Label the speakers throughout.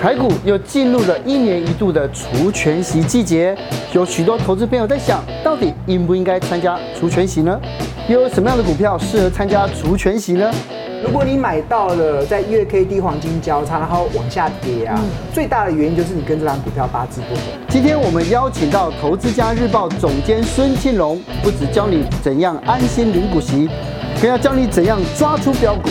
Speaker 1: 台股又进入了一年一度的除权息季节，有许多投资朋友在想，到底应不应该参加除权息呢？又有什么样的股票适合参加除权息呢？
Speaker 2: 如果你买到了在月 K D 黄金交叉，然后往下跌啊，嗯、最大的原因就是你跟这张股票八字不合。
Speaker 1: 今天我们邀请到《投资家日报》总监孙庆龙，不只教你怎样安心领股息，更要教你怎样抓出标股。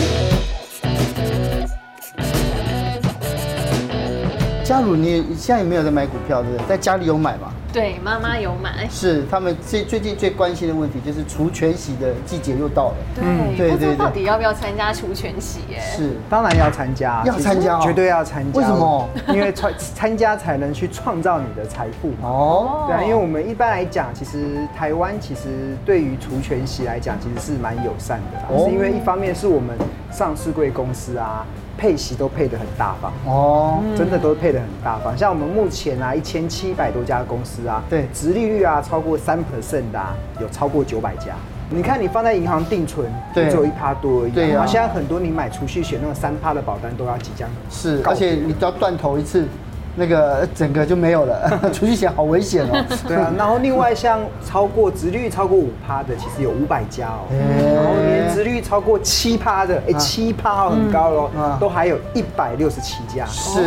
Speaker 1: 佳如，你现在有没有在买股票？对不对？在家里有买吗？
Speaker 3: 对，妈妈有买。
Speaker 1: 是他们最最近最关心的问题，就是除权息的季节又到了。
Speaker 3: 对，嗯、对对对。到底要不要参加除权息？哎，
Speaker 2: 是，当然要参加，
Speaker 1: 要参加，
Speaker 2: 绝对要参加。
Speaker 1: 为什么？
Speaker 2: 因为参参加才能去创造你的财富嘛。哦。对啊，因为我们一般来讲，其实台湾其实对于除权息来讲，其实是蛮友善的。哦。是因为一方面是我们上市柜公司啊。配息都配得很大方哦，真的都配得很大方。像我们目前啊，一千七百多家公司啊，对，殖利率啊超过三 percent 的，啊，有超过九百家。你看你放在银行定存，对，只有一趴多而已。对啊，现在很多你买储蓄险那种三趴的保单都要即将
Speaker 1: 是，而且你只要断头一次。那个整个就没有了，储蓄险好危险哦。
Speaker 2: 对啊，然后另外像超过殖率超过五趴的，其实有五百家哦。然后连殖率超过七趴的，哎，七趴很高喽，都还有一百六十七家。是，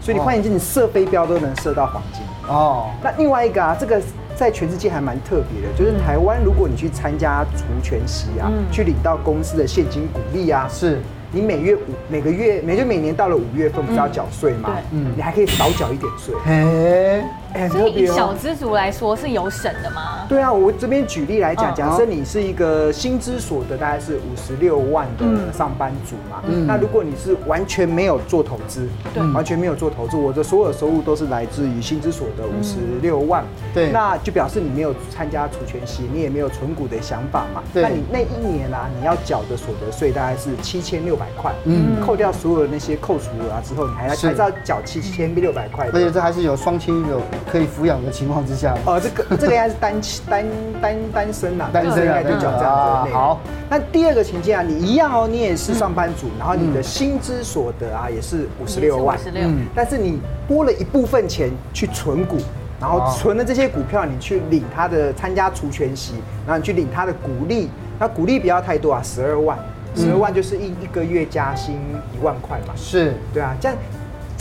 Speaker 2: 所以你换言之，你射飞镖都能射到黄金哦。那另外一个啊，这个在全世界还蛮特别的，就是台湾，如果你去参加除权息啊，去领到公司的现金股利啊，是。你每月五每个月每就每年到了五月份不是要缴税吗？嗯，你还可以少缴一点税。嘿。
Speaker 3: 所以以小资族来说是有省的吗？
Speaker 2: 对啊，我这边举例来讲，假设你是一个薪资所得大概是五十六万的上班族嘛，嗯，那如果你是完全没有做投资，对，完全没有做投资，我的所有收入都是来自于薪资所得五十六万，对，那就表示你没有参加除权息，你也没有存股的想法嘛，对，那你那一年啊，你要缴的所得税大概是七千六百块，嗯，扣掉所有的那些扣除额啊之后，你还要还是要缴七千六百块，
Speaker 1: 而且这还是有双亲有。可以抚养的情况之下，
Speaker 2: 哦，这个 这个应该是单单单单身呐，单身应该就讲这样子的内容。好，那第二个情境啊，你一样哦，你也是上班族，然后你的薪资所得啊也是五十六万，嗯，但是你拨了一部分钱去存股，然后存了这些股票，你去领他的参加除权息，然后你去领他的股利，那股利不要太多啊，十二万，十二万就是一一个月加薪一万块嘛，是。对啊，这样。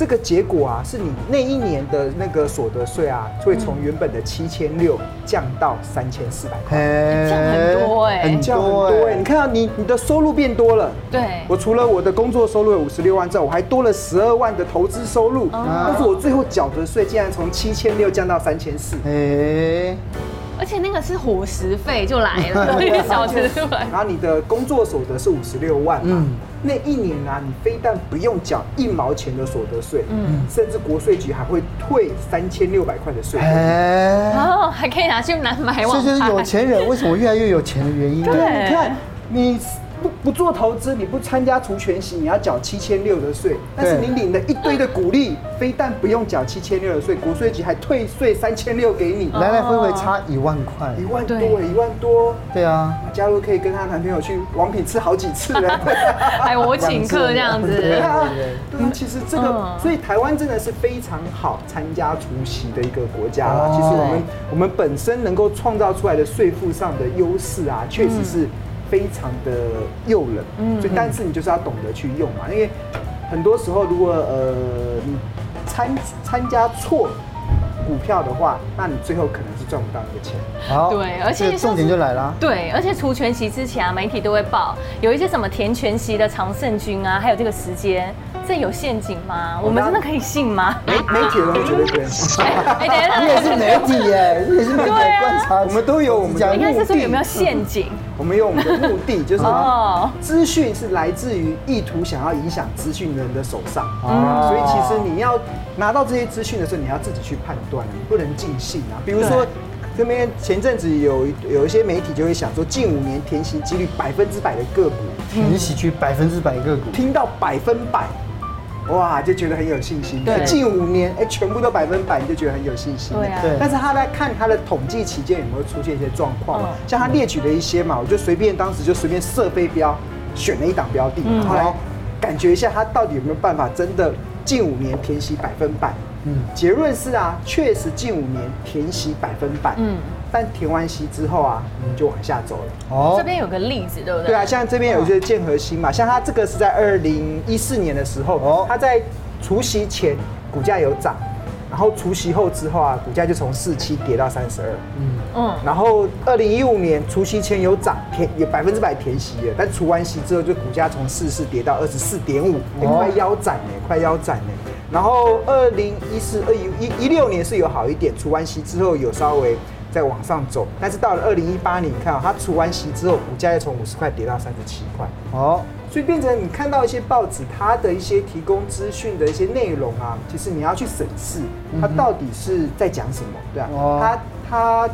Speaker 2: 这个结果啊，是你那一年的那个所得税啊，会从原本的七千六降到三千四百块，
Speaker 3: 降很多哎，
Speaker 2: 很降很多哎。你看到你你的收入变多了，对，我除了我的工作收入有五十六万之外，我还多了十二万的投资收入，但是我最后缴的税竟然从七千六降到三千四，哎。
Speaker 3: 而且那个是伙食费就来了，小时就来。
Speaker 2: 然后你的工作所得是五十六万嘛？那一年啊，你非但不用缴一毛钱的所得税，嗯，甚至国税局还会退三千六百块的税。哎，
Speaker 3: 哦，还可以拿去拿买网。
Speaker 1: 这就是有钱人为什么越来越有钱的原因。
Speaker 2: 对，你看你。不不做投资，你不参加除权息，你要缴七千六的税。但是你领了一堆的股利，非但不用缴七千六的税，国税局还退税三千六给你，
Speaker 1: 来来回回差一万块，
Speaker 2: 一万多，一万多。
Speaker 1: 对啊，
Speaker 2: 佳如可以跟她男朋友去王品吃好几次了，
Speaker 3: 还 我请客这样子。对啊，
Speaker 2: 对啊，其实这个，所以台湾真的是非常好参加除息的一个国家啦。其实我们我们本身能够创造出来的税负上的优势啊，确实是。非常的诱人，嗯，所以但是你就是要懂得去用嘛，因为很多时候如果呃你参参加错股票的话，那你最后可能是赚不到那个钱。
Speaker 1: 好，对，而且重点就来了，
Speaker 3: 对，而且除全息之前啊，媒体都会报有一些什么填全息的常胜军啊，还有这个时间。这有陷阱吗？我们真的可以信吗？
Speaker 2: 媒媒体人会觉得对。
Speaker 1: 哎，等一下，你也是媒体耶，你也是媒体观察，
Speaker 2: 我们都有我们的。
Speaker 3: 应该是说有没有陷阱？
Speaker 2: 我们有我们的目的，就是哦，资讯是来自于意图想要影响资讯人的手上。啊，所以其实你要拿到这些资讯的时候，你要自己去判断，你不能尽信啊。比如说这边前阵子有有一些媒体就会想说，近五年填息几率百分之百的个股，
Speaker 1: 填息区百分之百个股，
Speaker 2: 听到百分百。哇，就觉得很有信心。对，近五年，哎，全部都百分百，你就觉得很有信心。对啊。但是他在看他的统计期间有没有出现一些状况，像他列举了一些嘛，我就随便当时就随便设飞镖，选了一档标的，然后来感觉一下他到底有没有办法真的近五年填息百分百。嗯，结论是啊，确实近五年填息百分百。嗯，但填完息之后啊，你，就往下走了。
Speaker 3: 哦，这边有个例子，对不对？
Speaker 2: 对啊，像这边有一些建和新嘛，像它这个是在二零一四年的时候，哦，它在除夕前股价有涨。然后除夕后之后啊，股价就从四七跌到三十二。嗯嗯。然后二零一五年除夕前有涨，填也百分之百填息了，但除完息之后，就股价从四四跌到二十四点五，快腰斩呢，快腰斩呢。然后二零一四二一一一六年是有好一点，除完息之后有稍微再往上走，但是到了二零一八年，你看啊，它除完息之后，股价又从五十块跌到三十七块。哦。所以变成你看到一些报纸，它的一些提供资讯的一些内容啊，其实你要去审视，它到底是在讲什么，对啊，它它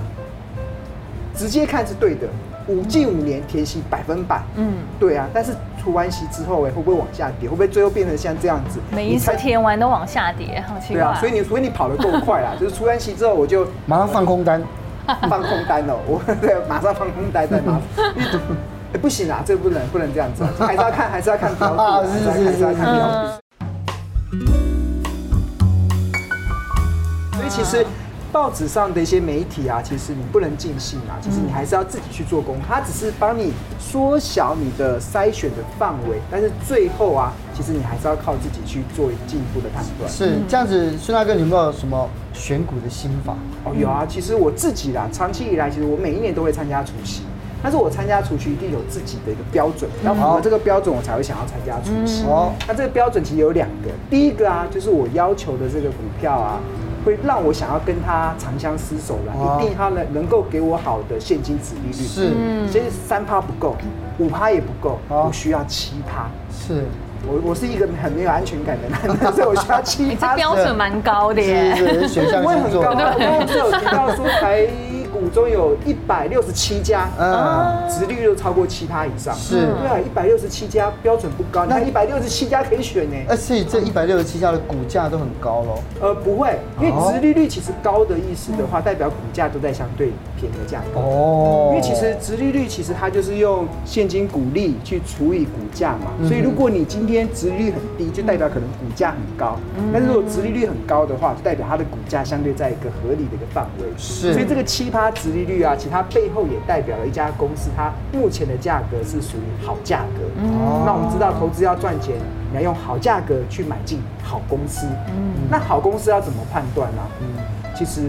Speaker 2: 直接看是对的，五近五年填息百分百，嗯，对啊，但是除完息之后，哎，会不会往下跌？会不会最后变成像这样子？
Speaker 3: 每一次填完都往下跌，好奇怪。
Speaker 2: 对啊，所以你所以你跑得够快啦，就是除完息之后我就
Speaker 1: 马上放空单，
Speaker 2: 放空单哦，我 对，马上放空单在马上。哎，不行啊，这不能不能这样子，还是要看还是要看标的，还是要看标的。所以其实报纸上的一些媒体啊，其实你不能尽信啊，其实你还是要自己去做功课。它只是帮你缩小你的筛选的范围，但是最后啊，其实你还是要靠自己去做进一步的判断。
Speaker 1: 是这样子，孙大哥，你有没有什么选股的心法？
Speaker 2: 哦，有啊，其实我自己啦，长期以来，其实我每一年都会参加除夕。但是我参加除夕一定有自己的一个标准，要符合这个标准，我才会想要参加除夕。哦，那这个标准其实有两个，第一个啊，就是我要求的这个股票啊，会让我想要跟他长相厮守了，一定他能能够给我好的现金值利率。是，所以三趴不够，五趴也不够，我需要七趴。是，我我是一个很没有安全感的男人，所以我需要七趴。
Speaker 3: 你这标准蛮高的耶，
Speaker 1: 选项很高。
Speaker 2: 刚刚是有提到说才。股中有一百六十七家，嗯，殖利率都超过七趴以上，是，对啊，一百六十七家标准不高，那一百六十七家可以选呢？
Speaker 1: 而且这一百六十七家的股价都很高喽。
Speaker 2: 呃，不会，因为殖利率其实高的意思的话，代表股价都在相对便宜的价格。哦，因为其实殖利率其实它就是用现金股利去除以股价嘛，所以如果你今天殖利率很低，就代表可能股价很高，但是如果殖利率很高的话，就代表它的股价相对在一个合理的一个范围。是，所以这个七趴。它殖利率啊，其实它背后也代表了一家公司，它目前的价格是属于好价格。哦，那我们知道，投资要赚钱，你要用好价格去买进好公司。嗯，那好公司要怎么判断呢？嗯，其实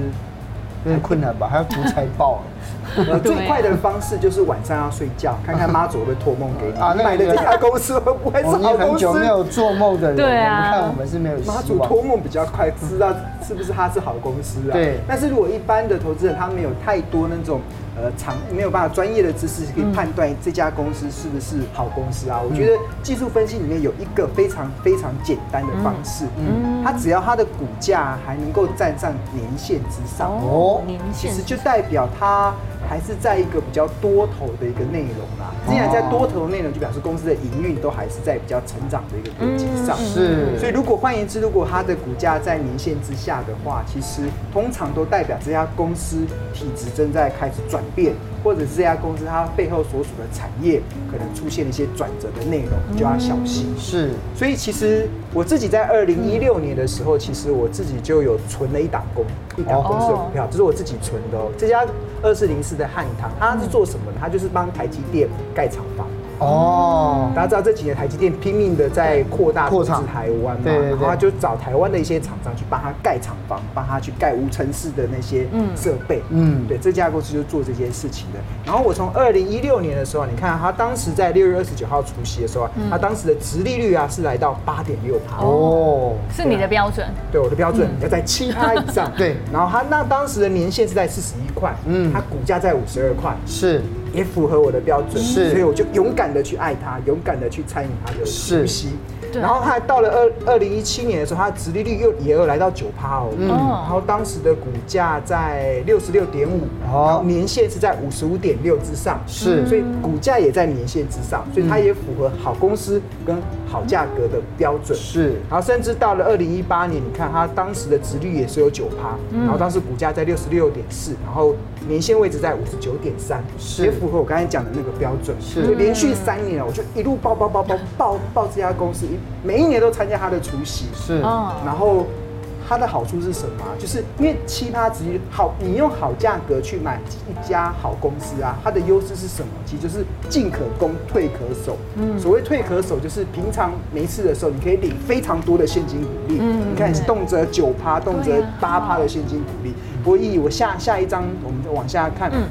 Speaker 1: 有点困难吧，还要读财报。
Speaker 2: 最快的方式就是晚上要睡觉，看看 妈祖会托梦给你。啊，买的这家公司会不会是好公司？
Speaker 1: 很久没有做梦的人，
Speaker 3: 对啊，
Speaker 1: 你看我们是没有
Speaker 2: 妈祖托梦比较快，知道是不是他是好公司啊？对。但是如果一般的投资人，他没有太多那种呃长没有办法专业的知识，可以判断这家公司是不是好公司啊？我觉得技术分析里面有一个非常非常简单的方式，嗯，它只要它的股价还能够站上年线之上哦，年线其实就代表它。还是在一个比较多头的一个内容啦。既然在多头内容，就表示公司的营运都还是在比较成长的一个轨迹上。是。所以如果换言之，如果它的股价在年线之下的话，其实通常都代表这家公司体质正在开始转变，或者是这家公司它背后所属的产业可能出现一些转折的内容，就要小心。是。所以其实我自己在二零一六年的时候，其实我自己就有存了一档公一档公司的股票，这是我自己存的哦。这家二四零四。的汉唐，他是做什么的？他就是帮台积电盖厂房。哦，大家知道这几年台积电拼命的在扩大扩张台湾嘛，然后他就找台湾的一些厂商去帮他盖厂房，帮他去盖无尘室的那些设备。嗯，对，这家公司就做这件事情的。然后我从二零一六年的时候，你看他当时在六月二十九号除夕的时候，他当时的殖利率啊是来到八点六趴。哦，
Speaker 3: 是你的标准？
Speaker 2: 对，我的标准要在七趴以上。对，然后他那当时的年限是在四十一块，嗯，他股价在五十二块，是。也符合我的标准，是，所以我就勇敢的去爱它，勇敢的去参与它的除息。然后他到了二二零一七年的时候，它的殖利率又也有来到九趴哦，嗯，然后当时的股价在六十六点五，然后年限是在五十五点六之上，是，所以股价也在年限之上，所以它也符合好公司跟好价格的标准，是，然后甚至到了二零一八年，你看它当时的殖率也是有九趴，然后当时股价在六十六点四，然后年限位置在五十九点三，也符合我刚才讲的那个标准，是，就连续三年我就一路爆爆爆爆爆爆这家公司。每一年都参加他的除夕，
Speaker 1: 是，
Speaker 2: 然后。它的好处是什么？就是因为奇葩殖利率好，你用好价格去买一家好公司啊，它的优势是什么？其实就是进可攻，退可守。嗯，所谓退可守，就是平常没事的时候，你可以领非常多的现金股利。嗯，你看，动辄九趴，动辄八趴的现金股利。不过，以我下下一张，我们就往下看。嗯。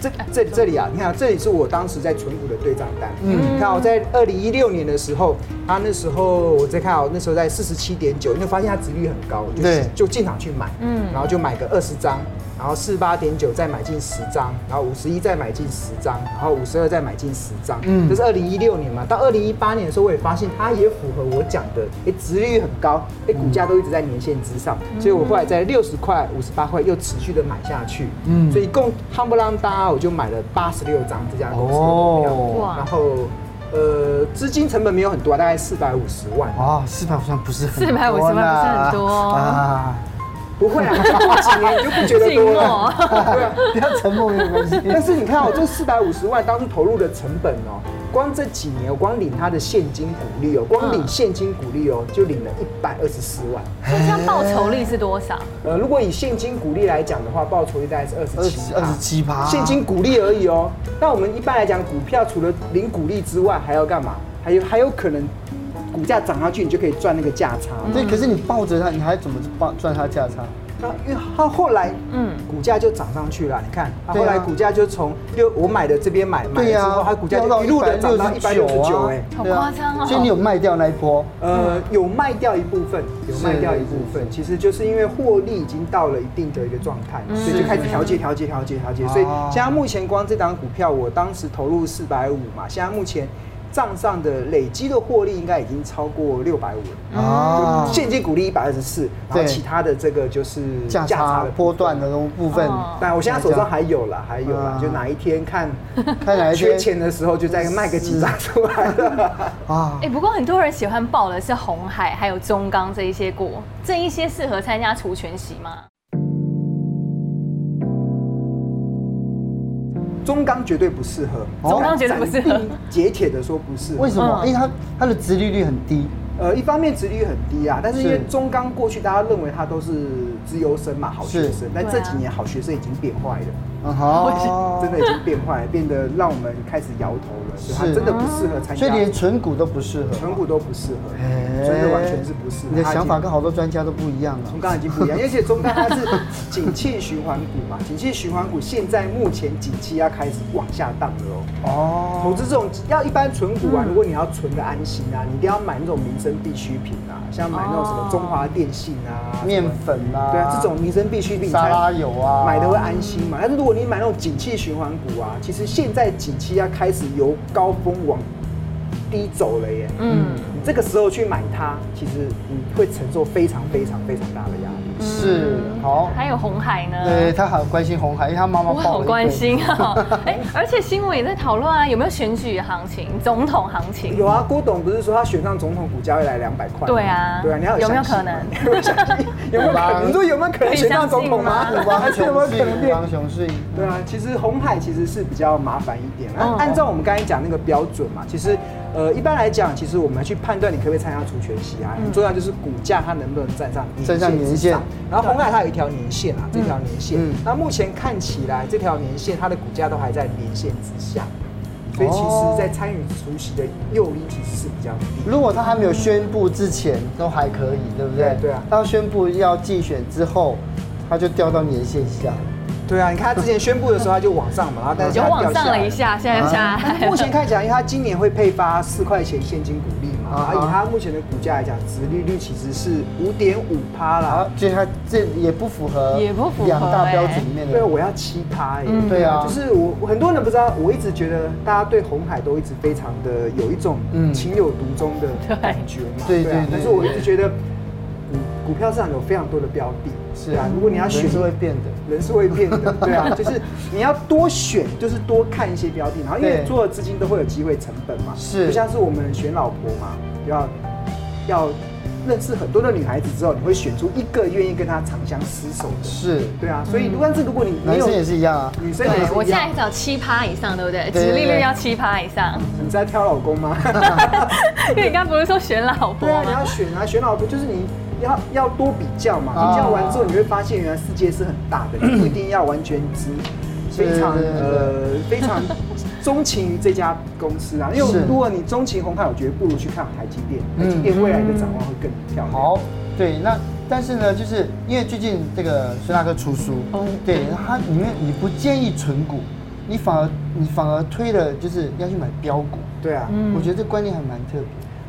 Speaker 2: 这这这里啊，你看，这里是我当时在存股的对账单。嗯，你看我在二零一六年的时候，他那时候我在看哦，那时候在四十七点九，你会发现它值率很高，对，就进场去买，嗯，然后就买个二十张。然后四十八点九再买进十张，然后五十一再买进十张，然后五十二再买进十张。嗯，这是二零一六年嘛。到二零一八年的时候，我也发现它也符合我讲的，哎，值率很高，哎，股价都一直在年线之上，所以我后来在六十块、五十八块又持续的买下去。嗯，所以一共夯不啷当，我就买了八十六张这家公司的股票。哇，然后呃，资金成本没有很多，大概四百五十万。
Speaker 1: 啊，四百五十万不是很多。
Speaker 3: 四百五十万不是很多啊。
Speaker 2: 不会啊，过几年你就不觉得多了。对 啊，
Speaker 1: 不要沉默没有关系。
Speaker 2: 但是你看我，这四百五十万当初投入的成本哦，光这几年我光领他的现金股利哦，光领现金股利哦，就领了一百二十四万。
Speaker 3: 所以这样报酬率是多少？
Speaker 2: 呃，如果以现金股利来讲的话，报酬率大概是二十七，
Speaker 1: 二十七趴。
Speaker 2: 现金股利而已哦。那我们一般来讲，股票除了领股利之外，还要干嘛？还有还有可能。股价涨上去，你就可以赚那个价差。
Speaker 1: 对，可是你抱着它，你还怎么赚它价差？
Speaker 2: 那因为它后来，嗯，股价就涨上去了。你看，它后来股价就从六我买的这边买，买了之后它股价就一路的涨到一百九十九，哎，
Speaker 3: 好夸张哦。
Speaker 1: 所以你有卖掉那一波？
Speaker 2: 呃，有卖掉一部分，有卖掉一部分。其实就是因为获利已经到了一定的一个状态，所以就开始调节、调节、调节、调节。所以现在目前光这档股票，我当时投入四百五嘛，现在目前。账上的累积的获利应该已经超过六百五了啊！现金股利一百二十四，然后其他的这个就是价差的波段的部分。但我现在手上还有了，还有了，就哪一天看 看哪一天缺钱的时候，就再卖个几张出来了
Speaker 3: 啊！哎，不过很多人喜欢报的是红海还有中钢这一些股，这一些适合参加除权息吗？
Speaker 2: 中钢绝对不适合，
Speaker 3: 中钢绝对不适合。
Speaker 2: 铁铁的说不是，
Speaker 1: 为什么？因为它它的殖利率很低。
Speaker 2: 呃，一方面殖利率很低啊，但是因为中钢过去大家认为它都是资优生嘛，好学生，但这几年好学生已经变坏了。好，真的已经变坏，变得让我们开始摇头了。是，它真的不适合参加，
Speaker 1: 所以连存股都不适合，
Speaker 2: 存股都不适合，真的完全是不适合。
Speaker 1: 你的想法跟好多专家都不一样了。
Speaker 2: 中钢已经不一样，而且中钢它是景气循环股嘛，景气循环股现在目前景气要开始往下荡了哦。投资这种要一般存股啊，如果你要存的安心啊，你一定要买那种民生必需品啊，像买那种什么中华电信啊、
Speaker 1: 面粉啊，
Speaker 2: 对啊，这种民生必需品，
Speaker 1: 沙拉油啊，
Speaker 2: 买的会安心嘛。但是如果你买那种景气循环股啊，其实现在景气要开始由高峰往低走了耶。嗯，你这个时候去买它，其实你会承受非常非常非常大的压力。
Speaker 1: 是好，
Speaker 3: 还有红海呢？
Speaker 1: 对，他好关心红海，因为他妈妈
Speaker 3: 我好关心啊。哎，而且新闻也在讨论啊，有没有选举行情、总统行情？
Speaker 2: 有啊，郭董不是说他选上总统，股价会来两百块？
Speaker 3: 对啊，
Speaker 2: 对啊，你
Speaker 3: 有没有可能？
Speaker 2: 有没有可能？你说有没有可能选上总统吗？
Speaker 1: 还是有没有可能变熊市？
Speaker 2: 对啊，其实红海其实是比较麻烦一点。按按照我们刚才讲那个标准嘛，其实呃一般来讲，其实我们去判断你可不可以参加除权息啊，很重要就是股价它能不能站上
Speaker 1: 站上年线。
Speaker 2: 然后红海它有一条年线啊，这条年线，那目前看起来这条年线它的股价都还在年线之下，所以其实在参与除息的诱因其实是比较低。
Speaker 1: 如果他还没有宣布之前都还可以，对不对？对啊。当宣布要竞选之后，他就掉到年线下。
Speaker 2: 对啊，你看他之前宣布的时候他就往上嘛，然后但是
Speaker 3: 就往上了一下，现在下来。
Speaker 2: 目前看起来，因为他今年会配发四块钱现金股利。啊，以他目前的股价来讲，殖利率其实是五点五趴啦，
Speaker 1: 所以它这也不符合，
Speaker 3: 也不符合
Speaker 1: 两大标准里面的。
Speaker 2: 对，我要七趴耶。
Speaker 1: 对啊，
Speaker 2: 就是我很多人不知道，我一直觉得大家对红海都一直非常的有一种情有独钟的感觉嘛。对对。但是我一直觉得，股股票市场有非常多的标的。是啊，如果你要选，
Speaker 1: 是会变的，
Speaker 2: 人是会变的。对啊，就是你要多选，就是多看一些标的，然后因为所有资金都会有机会成本嘛。是，就像是我们选老婆嘛，要要认识很多的女孩子之后，你会选出一个愿意跟她长相厮守的。
Speaker 1: 是，
Speaker 2: 对啊，所以但是如果你
Speaker 1: 男生也是一样啊，
Speaker 2: 女生也是一样。
Speaker 3: 我现在找七趴以上，对不对？殖利率要七趴以上。
Speaker 2: 你在挑老公吗？
Speaker 3: 因为你刚刚不是说选老婆？
Speaker 2: 对啊，你要选啊，选老婆就是你要要多比较嘛。比较完之后，你会发现原来世界是很大的，你不一定要完全只非常呃非常。钟情于这家公司啊，因为如果你钟情红海，我觉得不如去看台积电，台积电未来的展望会更漂亮。
Speaker 1: 好，对，那但是呢，就是因为最近这个孙大哥出书，对，他里面你不建议存股，你反而你反而推了就是要去买标股。
Speaker 2: 对啊，
Speaker 1: 我觉得这观念还蛮特别。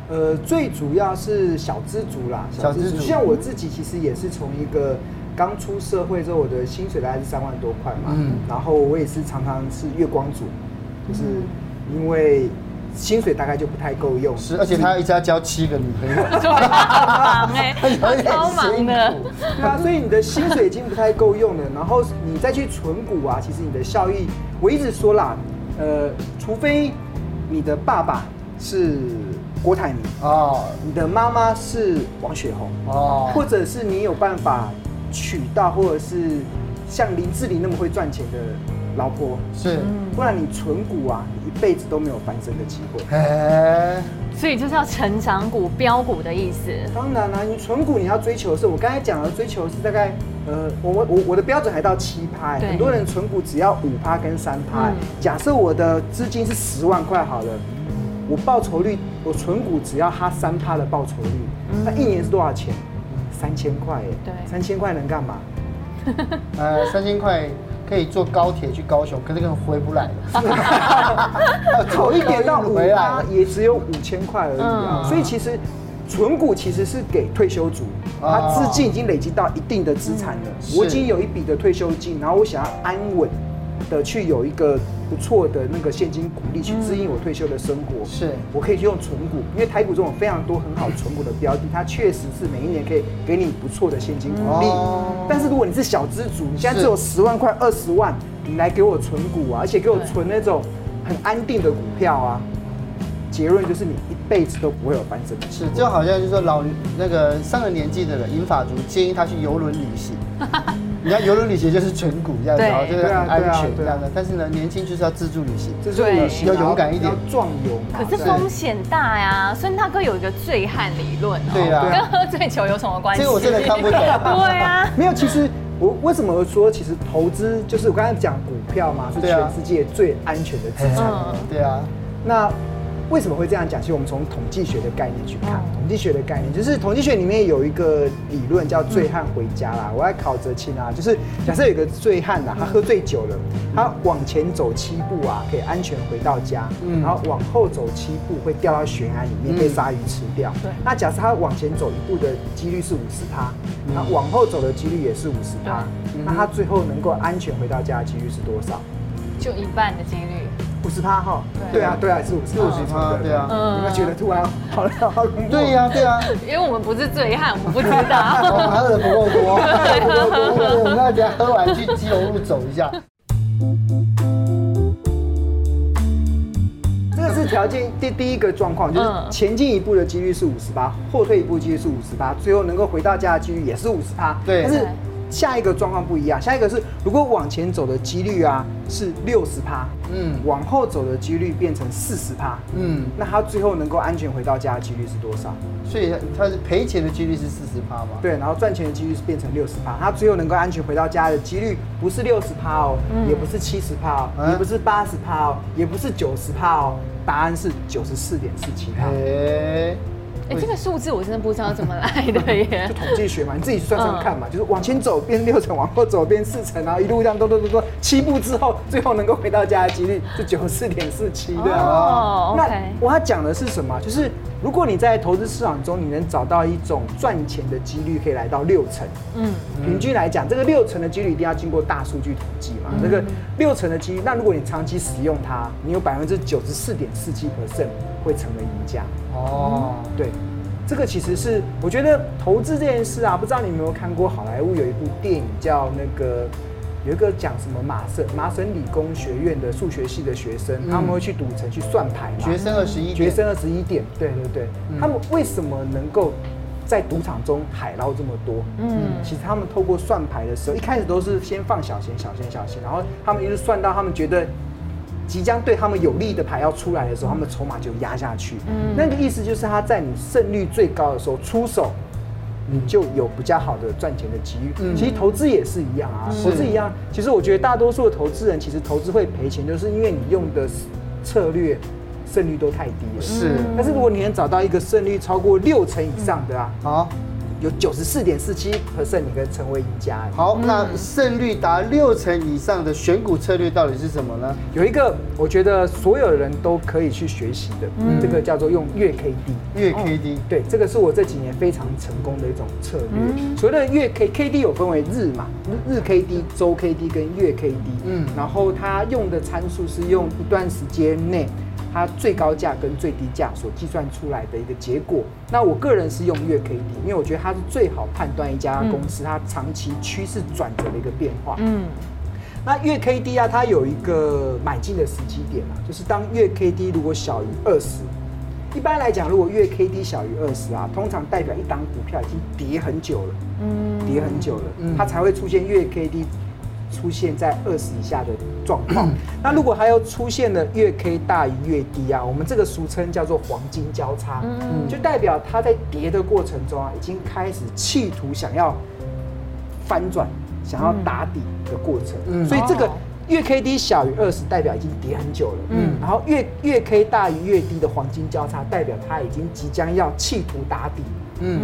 Speaker 2: 呃，最主要是小资族啦，小资族，像我自己其实也是从一个刚出社会之后，我的薪水大概是三万多块嘛，嗯，然后我也是常常是月光族。就是因为薪水大概就不太够用，
Speaker 1: 是，而且他一直要交七个女朋友，
Speaker 3: 忙 哎，超忙的，
Speaker 2: 对啊，所以你的薪水已经不太够用了，然后你再去存股啊，其实你的效益，我一直说啦，呃，除非你的爸爸是郭台铭。哦，你的妈妈是王雪红。哦，或者是你有办法娶到，或者是像林志玲那么会赚钱的。老婆。
Speaker 1: 是，
Speaker 2: 不然你存股啊，你一辈子都没有翻身的机会。
Speaker 1: 哎，
Speaker 3: 所以就是要成长股、标股的意思。
Speaker 2: 当然啦、啊，你存股你要追求的是，我刚才讲的追求的是大概，呃，我我我的标准还到七趴，很多人存股只要五趴跟三趴。嗯、假设我的资金是十万块好了，我报酬率，我存股只要它三趴的报酬率，那、嗯、一年是多少钱？三千块耶。对，三千块能干嘛？
Speaker 1: 呃，三千块。可以坐高铁去高雄，可是根本回不来了。
Speaker 2: 走一点到五趴也只有五千块而已啊！所以其实存股其实是给退休族，他资金已经累积到一定的资产了，我已经有一笔的退休金，然后我想要安稳的去有一个。不错的那个现金股利去支应我退休的生活，是我可以去用存股，因为台股中有非常多很好存股的标的，它确实是每一年可以给你不错的现金股利。但是如果你是小资族，你现在只有十万块、二十万，你来给我存股啊，而且给我存那种很安定的股票啊，结论就是你一辈子都不会有翻身。
Speaker 1: 是，就好像就是说老那个上了年纪的人，银发族建议他去游轮旅行。你看游轮旅行就是存股这样子，就是很安全这样的。但是呢，年轻就是要自助旅行，自助旅行要勇敢一点，
Speaker 2: 壮游。
Speaker 3: 可是风险大呀，孙大哥有一个醉汉理论，
Speaker 1: 对啊，
Speaker 3: 跟喝醉酒有什么关系？
Speaker 1: 这个我真的看不懂。
Speaker 3: 对啊，
Speaker 2: 没有。其实我为什么说，其实投资就是我刚才讲股票嘛，是全世界最安全的资产。
Speaker 1: 对啊，
Speaker 2: 那。为什么会这样讲？其实我们从统计学的概念去看，统计学的概念就是统计学里面有一个理论叫“醉汉回家”啦。我来考哲青啊，就是假设有个醉汉呐，他喝醉酒了，他往前走七步啊，可以安全回到家，然后往后走七步会掉到悬崖里面被鲨鱼吃掉。那假设他往前走一步的几率是五十趴，那往后走的几率也是五十趴，那他最后能够安全回到家的几率是多少？
Speaker 3: 就一半的几率。
Speaker 2: 五十趴哈，对。啊对啊，是五十趴，对啊，你们觉得突然好了好恐怖？
Speaker 1: 对呀对呀，
Speaker 3: 因为我们不是醉汉，我们不知道，
Speaker 1: 我们喝的不够多，我们大家喝完去基隆路走一下。
Speaker 2: 这个是条件第第一个状况，就是前进一步的几率是五十八，后退一步几率是五十八，最后能够回到家的几率也是五十八，对，但是。下一个状况不一样，下一个是如果往前走的几率啊是六十趴，嗯，往后走的几率变成四十趴，嗯，那他最后能够安全回到家的几率是多少？
Speaker 1: 所以他是赔钱的几率是四十趴吗？
Speaker 2: 对，然后赚钱的几率是变成六十趴，他最后能够安全回到家的几率不是六十趴哦，也不是七十趴哦，也不是八十趴哦，也不是九十趴哦，答案是九十四点四七趴。
Speaker 3: 哎，这个数字我真的不知道怎么来的耶。
Speaker 2: 就统计学嘛，你自己算算看嘛，就是往前走变六层，往后走变四层，然后一路这样咚咚咚咚，七步之后，最后能够回到家的几率是九十四点四七的。哦，那我要讲的是什么？就是如果你在投资市场中，你能找到一种赚钱的几率可以来到六成，嗯，平均来讲，这个六成的几率一定要经过大数据统计嘛。这个六成的几率，那如果你长期使用它，你有百分之九十四点四七 percent 会成为赢家。哦，对，这个其实是我觉得投资这件事啊，不知道你有没有看过好莱坞有一部电影叫那个，有一个讲什么麻省麻省理工学院的数学系的学生，他们会去赌城去算牌嘛，
Speaker 1: 学生二十一，
Speaker 2: 学生二十一点，对对对，他们为什么能够在赌场中海捞这么多。嗯，其实他们透过算牌的时候，一开始都是先放小钱、小钱、小钱，然后他们一直算到他们觉得即将对他们有利的牌要出来的时候，他们筹码就压下去。嗯，那个意思就是他在你胜率最高的时候出手。你就有比较好的赚钱的机遇。嗯，其实投资也是一样啊，投资一样。其实我觉得大多数的投资人，其实投资会赔钱，就是因为你用的策略胜率都太低了。是，但是如果你能找到一个胜率超过六成以上的啊，好。有九十四点四七 percent，你可以成为赢家。
Speaker 1: 好，那胜率达六成以上的选股策略到底是什么呢？
Speaker 2: 有一个，我觉得所有人都可以去学习的，嗯、这个叫做用月 K D。
Speaker 1: 月 K D，
Speaker 2: 对，这个是我这几年非常成功的一种策略。嗯、所谓的月 K K D 有分为日嘛，日 K D、周 K D 跟月 K D。嗯，然后它用的参数是用一段时间内。它最高价跟最低价所计算出来的一个结果，那我个人是用月 K D，因为我觉得它是最好判断一家公司它长期趋势转折的一个变化。嗯，那月 K D 啊，它有一个买进的时机点啊，就是当月 K D 如果小于二十，一般来讲，如果月 K D 小于二十啊，通常代表一档股票已经跌很久了，嗯，跌很久了，它才会出现月 K D。出现在二十以下的状况，那如果还要出现了月 K 大于月低啊，我们这个俗称叫做黄金交叉，嗯，就代表它在跌的过程中啊，已经开始企图想要翻转、想要打底的过程，嗯，所以这个月 K D 小于二十，代表已经跌很久了，嗯，然后月月 K 大于月低的黄金交叉，代表它已经即将要企图打底，嗯。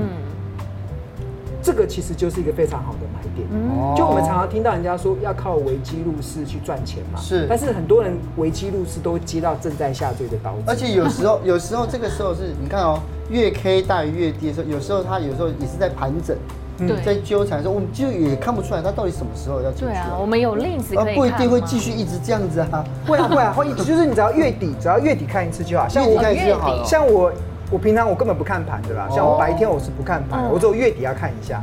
Speaker 2: 这个其实就是一个非常好的买点，嗯。就我们常常听到人家说要靠危机入市去赚钱嘛，是，但是很多人危机入市都接到正在下坠的刀子，
Speaker 1: 而且有时候 有时候这个时候是你看哦，月 K 大于月低的时候，有时候它有时候也是在盘整，嗯，在纠缠的时候，我们就也看不出来它到底什么时候要进去。对
Speaker 3: 啊，我们有例子可以看，
Speaker 1: 不一定会继续一直这样子啊，
Speaker 2: 会啊会啊会，就是你只要月底，只要月底看一次就好，像我看一次就好了，像我。我平常我根本不看盘的啦，像我白天我是不看盘，我只有月底要看一下。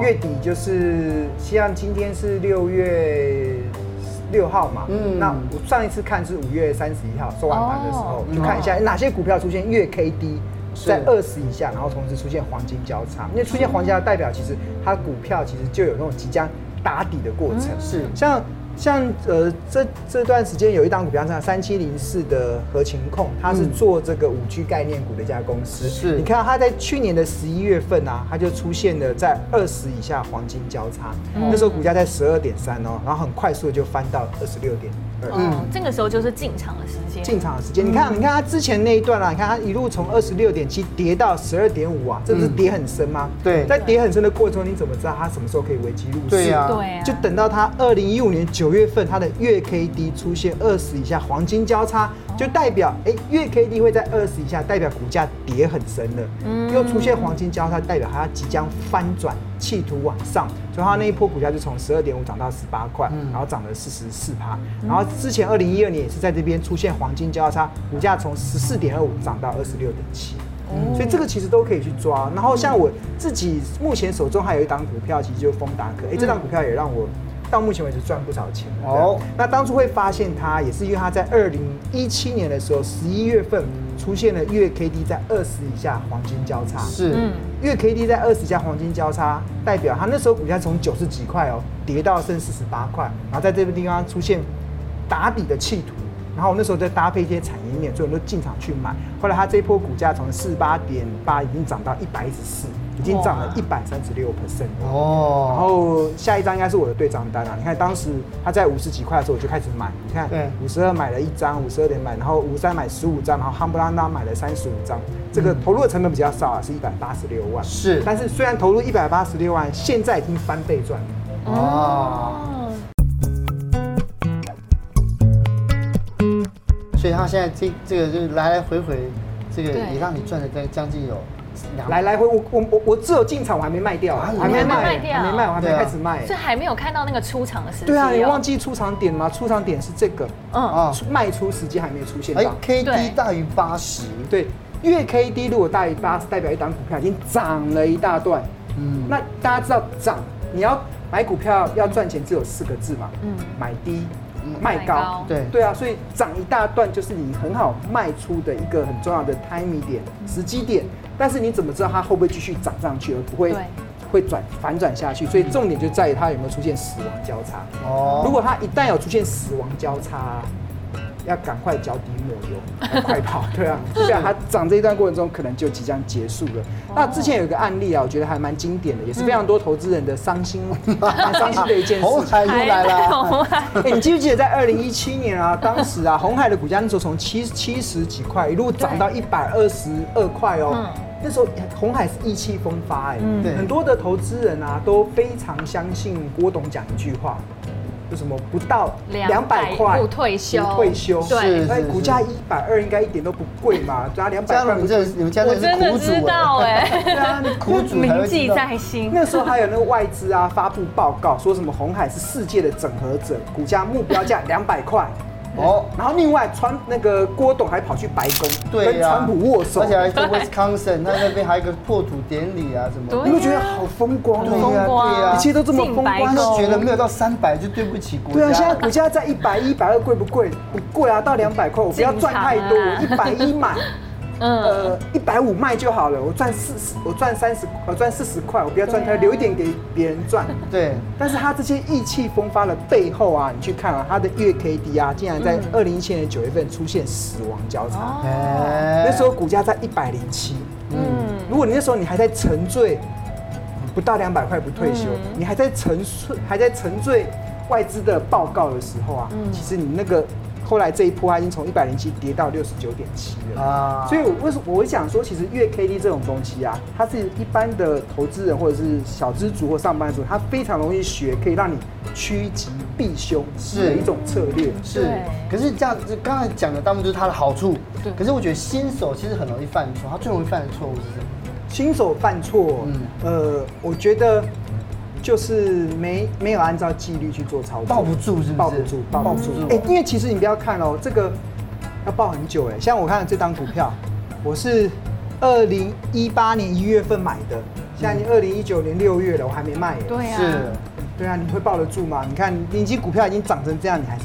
Speaker 2: 月底就是像今天是六月六号嘛，嗯，那我上一次看是五月三十一号收完盘的时候，就看一下哪些股票出现月 K D 在二十以下，然后同时出现黄金交叉，因为出现黄金交叉代表其实它股票其实就有那种即将打底的过程，是。像。像呃这这段时间有一档股票，像三七零四的合情控，它是做这个五 G 概念股的一家公司。是，你看它在去年的十一月份啊，它就出现了在二十以下黄金交叉，嗯、那时候股价在十二点三哦，然后很快速的就翻到二十六点。
Speaker 3: 嗯，这个时候就是进场的时间。
Speaker 2: 进场的时间，你看，你看它之前那一段啊，你看它一路从二十六点七跌到十二点五啊，这不是跌很深吗？对，在跌很深的过程中，你怎么知道它什么时候可以危机入市？对呀，对，就等到它二零一五年九月份，它的月 K D 出现二十以下黄金交叉，就代表哎，月 K D 会在二十以下，代表股价跌很深了。嗯，又出现黄金交叉，代表它即将翻转。企图往上，所以它那一波股价就从十二点五涨到十八块，然后涨了四十四趴。然后之前二零一二年也是在这边出现黄金交叉，股价从十四点二五涨到二十六点七。所以这个其实都可以去抓。然后像我自己目前手中还有一档股票，其实就是丰达科。哎，这档股票也让我到目前为止赚不少钱。哦，那当初会发现它，也是因为它在二零一七年的时候十一月份。出现了月 K D 在二十以下黄金交叉，是，月 K D 在二十以下黄金交叉，代表它那时候股价从九十几块哦，跌到剩四十八块，然后在这个地方出现打底的企图，然后我那时候再搭配一些产业面，所以我们都进场去买，后来它这一波股价从四十八点八已经涨到一百一十四。已经涨了一百三十六 percent 哦，然后下一张应该是我的对账单了。你看当时它在五十几块的时候，我就开始买。你看，对，五十二买了一张，五十二点买，然后五三买十五张，然后夯不啷当买了三十五张。这个投入的成本比较少啊，是一百八十六万。是，但是虽然投入一百八十六万，现在已经翻倍赚了。哦，
Speaker 1: 所以他现在这这个就来来回回，这个也让你赚了这将近有。
Speaker 2: 来来回，我我我我只有进场，我还没卖掉，还没卖，还没卖，我还没开始卖，
Speaker 3: 所以还没有看到那个出场的时间。
Speaker 2: 对啊，你忘记出场点吗？出场点是这个，嗯。啊，卖出时间还没出现。哎
Speaker 1: ，K D 大于八十，
Speaker 2: 对，月 K D 如果大于八十，代表一档股票已经涨了一大段。嗯，那大家知道涨，你要买股票要赚钱，只有四个字嘛，嗯，买低卖高，对对啊，所以涨一大段就是你很好卖出的一个很重要的 timing 点时机点，但是你怎么知道它会不会继续涨上去，而不会会转反转下去？所以重点就在于它有没有出现死亡交叉。哦，如果它一旦有出现死亡交叉。要赶快脚底抹油，快跑！对啊，这样它涨这一段过程中，可能就即将结束了。那之前有一个案例啊，我觉得还蛮经典的，也是非常多投资人的伤心、蛮 伤心的一件事。
Speaker 1: 红海又来了，
Speaker 3: 鸿海。
Speaker 2: 哎，你记不记得在二零一七年啊？当时啊，红海的股价那时候从七七十几块一路涨到一百二十二块哦。那时候红海是意气风发哎，很多的投资人啊都非常相信郭董讲一句话。为什么不到两百块不退休？退休对，那股价一百二应该一点都不贵嘛，只要两百块。
Speaker 1: 这你们家那是苦主
Speaker 3: 哎，对啊，苦主铭记在心。
Speaker 2: 那时候还有那个外资啊发布报告，说什么红海是世界的整合者，股价目标价两百块。哦，然后另外川那个郭董还跑去白宫，对跟川普握手，
Speaker 1: 而且还在 Wisconsin，他那边还有个破土典礼啊什么，
Speaker 2: 你会觉得好风光，
Speaker 1: 对呀对呀，
Speaker 2: 一切都这么风光，
Speaker 1: 都觉得没有到三百就对不起国家。
Speaker 2: 对啊，现在股价在一百一、一百二贵不贵？不贵啊，到两百块我不要赚太多，一百一买。嗯，呃，一百五卖就好了，我赚四十，我赚三十，我赚四十块，我不要赚太，留一点给别人赚。
Speaker 1: 对，
Speaker 2: 但是他这些意气风发的背后啊，你去看啊，他的月 K D 啊，竟然在二零一七年九月份出现死亡交叉，那时候股价在一百零七。嗯，如果你那时候你还在沉醉，不到两百块不退休，你还在沉睡，还在沉醉外资的报告的时候啊，其实你那个。后来这一波，它已经从一百零七跌到六十九点七了啊！所以，我为什么我想说，其实月 K D 这种东西啊，它是一般的投资人或者是小资族或上班族，他非常容易学，可以让你趋吉避凶是一种策略。
Speaker 1: 是，可是这样子刚才讲的，大部分就是它的好处。对。可是我觉得新手其实很容易犯错，他最容易犯的错误是什么？
Speaker 2: 新手犯错，嗯，呃，我觉得。就是没没有按照纪律去做操作，
Speaker 1: 抱不住是不是？
Speaker 2: 抱不住，抱不住。哎、欸，因为其实你不要看哦，这个要抱很久哎。像我看这张股票，我是二零一八年一月份买的，现在你二零一九年六月了，我还没卖。
Speaker 3: 对啊，
Speaker 1: 是，
Speaker 2: 对啊，你会抱得住吗？你看，你已经股票已经涨成这样，你还是？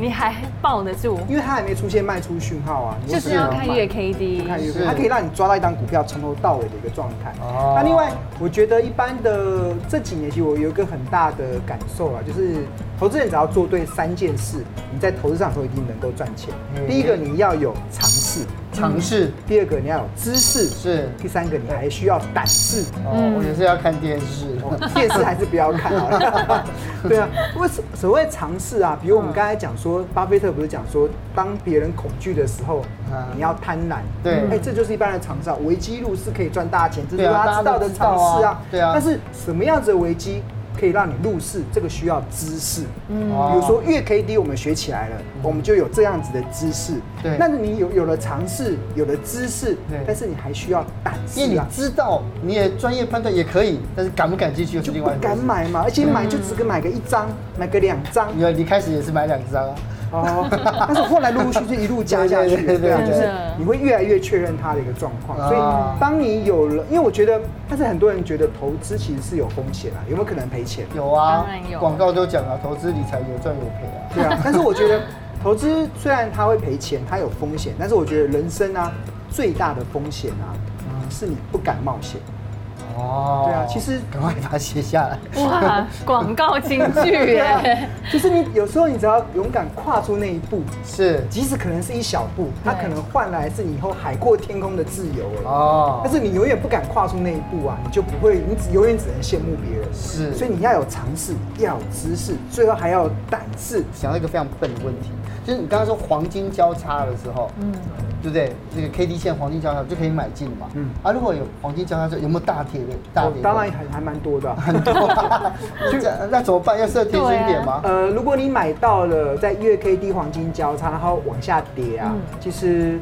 Speaker 3: 你还抱得住？
Speaker 2: 因为它还没出现卖出讯号啊。
Speaker 3: 就是要看月 K D，
Speaker 2: 看月 K 它可以让你抓到一档股票从头到尾的一个状态。哦。那另外，我觉得一般的这几年，其实我有一个很大的感受啊，就是投资人只要做对三件事，你在投资上的时候一定能够赚钱。第一个，你要有尝试。
Speaker 1: 尝试，
Speaker 2: 第二个你要有知识，
Speaker 1: 是
Speaker 2: 第三个你还需要胆识。
Speaker 1: 哦，我也是要看电视，
Speaker 2: 电视还是不要看好了。对啊，为什所谓尝试啊？比如我们刚才讲说，巴菲特不是讲说，当别人恐惧的时候，你要贪婪。对，哎，这就是一般的尝试啊。危机入市可以赚大钱，这是大家知道的尝试啊。对啊。但是什么样子的危机？可以让你入市，这个需要知识。嗯，比如说月 K D，我们学起来了，我们就有这样子的知识。对，那你有有了尝试，有了知识，对，但是你还需要胆识。
Speaker 1: 因为你知道，你也专业判断也可以，但是敢不敢进去就。
Speaker 2: 不敢买嘛，而且买就只给买个一张，买个两张。
Speaker 1: 因为你开始也是买两张啊。
Speaker 2: 哦，但是后来陆陆续续一路加下去，对啊，就是你会越来越确认它的一个状况。所以当你有了，因为我觉得，但是很多人觉得投资其实是有风险啊，有没有可能赔钱？
Speaker 1: 有啊，广告都讲了，投资理财有赚有赔啊。
Speaker 2: 对啊，但是我觉得投资虽然它会赔钱，它有风险，但是我觉得人生啊最大的风险啊，是你不敢冒险。哦，对啊，其实
Speaker 1: 赶快把它写下来。
Speaker 3: 哇，广告金句耶！
Speaker 2: 就是你有时候你只要勇敢跨出那一步，
Speaker 1: 是，
Speaker 2: 即使可能是一小步，它可能换来是你以后海阔天空的自由哦。但是你永远不敢跨出那一步啊，你就不会，你只永远只能羡慕别人。是，所以你要有尝试，要有知识，最后还要有胆识。
Speaker 1: 想到一个非常笨的问题，就是你刚刚说黄金交叉的时候，嗯。对不对？这个 K D 线黄金交叉就可以买进嘛。嗯。啊，如果有黄金交叉，有没有大跌的？大跌？
Speaker 2: 当然还还蛮多的。
Speaker 1: 很多。就那怎么办？要设停损点吗？
Speaker 2: 呃，如果你买到了在月 K D 黄金交叉，然后往下跌啊，其实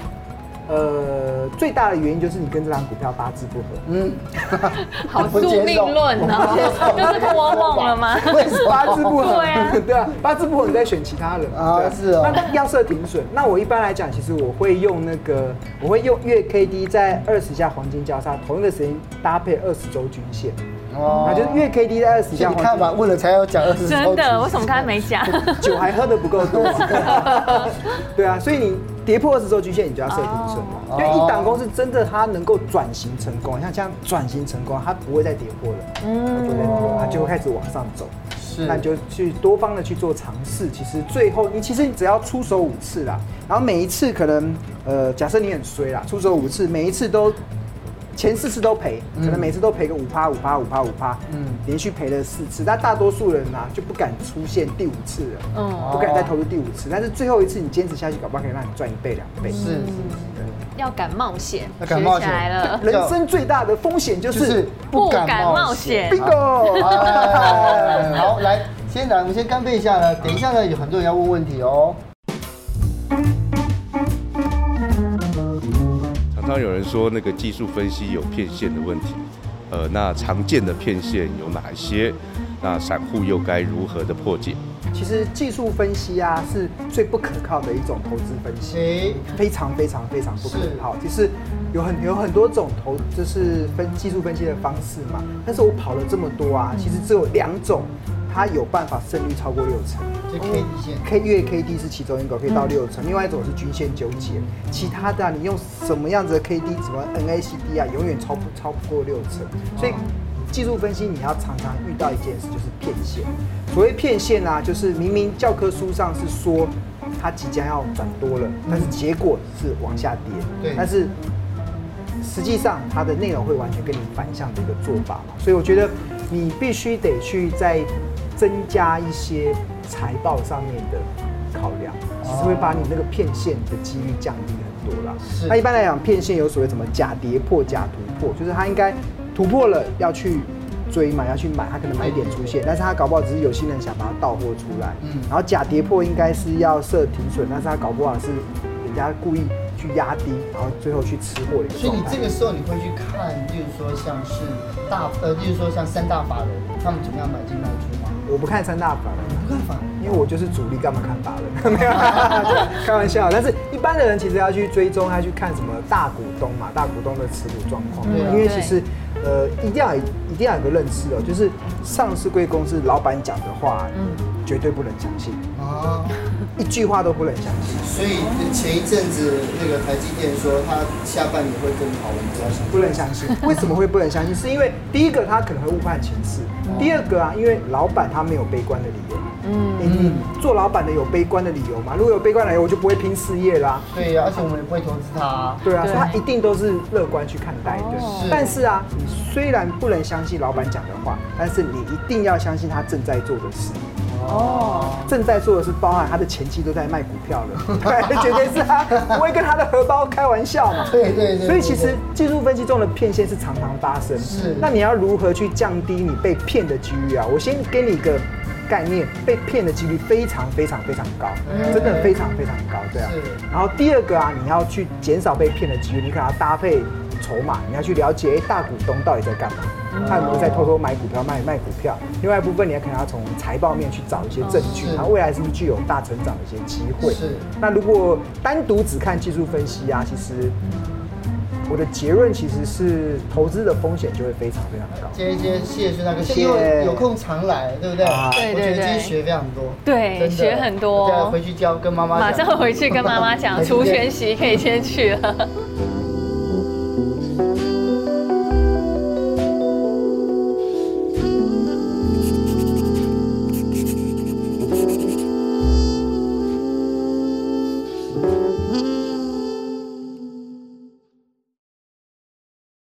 Speaker 2: 呃，最大的原因就是你跟这张股票八字不合。嗯，
Speaker 3: 好宿命论哦，就是跟我忘了吗？
Speaker 2: 八字不合，对啊，对啊，八字不合你再选其他人啊，是哦。那要设停损，那我一般来讲，其实我会用那个，我会用月 K D 在二十下黄金交叉，同一个时间搭配二十周均线。哦，那就是月 K D 在二十下。
Speaker 1: 你看吧，问了才要讲二十周。
Speaker 3: 真的，为什么刚才没讲？
Speaker 2: 酒还喝的不够多。对啊，所以你。跌破二十周均线，你就要设停损嘛。因为一档公司真的它能够转型成功，像这样转型成功，它不会再跌破了，嗯，它就会开始往上走。是，那你就去多方的去做尝试。其实最后你其实你只要出手五次啦，然后每一次可能呃，假设你很衰啦，出手五次，每一次都。前四次都赔，可能每次都赔个五趴五趴五趴五趴，嗯，连续赔了四次，但大多数人呐、啊、就不敢出现第五次了，嗯，不敢再投入第五次，但是最后一次你坚持下去，搞不好可以让你赚一倍两倍。是是是，
Speaker 3: 要敢冒险，要敢冒险来了。
Speaker 2: 人生最大的风险就是
Speaker 3: 不敢冒险。
Speaker 2: Bingo！
Speaker 1: 好，来，先来，我们先干杯一下呢。等一下呢，有很多人要问问题哦。
Speaker 4: 常有人说那个技术分析有骗线的问题，呃，那常见的骗线有哪些？那散户又该如何的破解？
Speaker 2: 其实技术分析啊是最不可靠的一种投资分析，非常非常非常不可靠。其实有很有很多种投，就是分技术分析的方式嘛。但是我跑了这么多啊，其实只有两种。它有办法胜率超过六成，
Speaker 1: 就 K D 线
Speaker 2: ，K 月 K D 是其中一个可以到六成，另外一种是均线纠结，其他的你用什么样子的 K D，什么 N A C D 啊，永远超不超不过六成。所以技术分析你要常常遇到一件事，就是骗线。所谓骗线啊，就是明明教科书上是说它即将要转多了，但是结果是往下跌，对，但是实际上它的内容会完全跟你反向的一个做法嘛。所以我觉得你必须得去再。增加一些财报上面的考量，其实会把你那个骗线的几率降低很多啦。是。那一般来讲，骗线有所谓什么假跌破、假突破，就是它应该突破了要去追嘛，要去买，它可能买点出现，但是它搞不好只是有心人想把它倒货出来。嗯。然后假跌破应该是要设停损，但是它搞不好是人家故意去压低，然后最后去吃货的一个。
Speaker 1: 所以你这个时候你会去看，就是说像是大呃，就是说像三大法人他们怎么样买进卖出吗？
Speaker 2: 我不看三大法人，
Speaker 1: 不看法人，
Speaker 2: 因为我就是主力，干嘛看法人？没有，开玩笑。但是一般的人其实要去追踪，要去看什么大股东嘛，大股东的持股状况。对，因为其实呃，一定要一定要有个认识哦，就是上市贵公司老板讲的话，嗯，绝对不能相信啊，一句话都不能相信。
Speaker 1: 所以前一阵子那个台积电说它下半年会更好，我们不要相信，
Speaker 2: 不能相信。为什么会不能相信？是因为第一个他可能会误判情势。第二个啊，因为老板他没有悲观的理由。嗯，你做老板的有悲观的理由吗？如果有悲观的理由，我就不会拼事业啦。
Speaker 1: 对呀，而且我们也不会投资他。
Speaker 2: 对啊，所以他一定都是乐观去看待的。但是啊，你虽然不能相信老板讲的话，但是你一定要相信他正在做的事。哦，正在做的是包含他的前妻都在卖股票的，对，绝对是他不会跟他的荷包开玩笑嘛。
Speaker 1: 对对对。
Speaker 2: 所以其实技术分析中的骗线是常常发生。是。那你要如何去降低你被骗的几率啊？我先给你一个概念，被骗的几率非常非常非常高，真的非常非常高，对啊。然后第二个啊，你要去减少被骗的几率，你可能要搭配筹码，你要去了解，哎，大股东到底在干嘛？他有没有在偷偷买股票、卖卖股票？另外一部分，你还可能要从财报面去找一些证据，它未来是不是具有大成长的一些机会？是。那如果单独只看技术分析啊，其实我的结论其实是投资的风险就会非常非常高。
Speaker 1: 接一接谢谢那个谢，有空常来，对不对？对对对。我觉得今天学非常多，
Speaker 3: 对，学很多。
Speaker 1: 回去教跟妈妈讲，
Speaker 3: 马上回去跟妈妈讲，除权息可以先去了。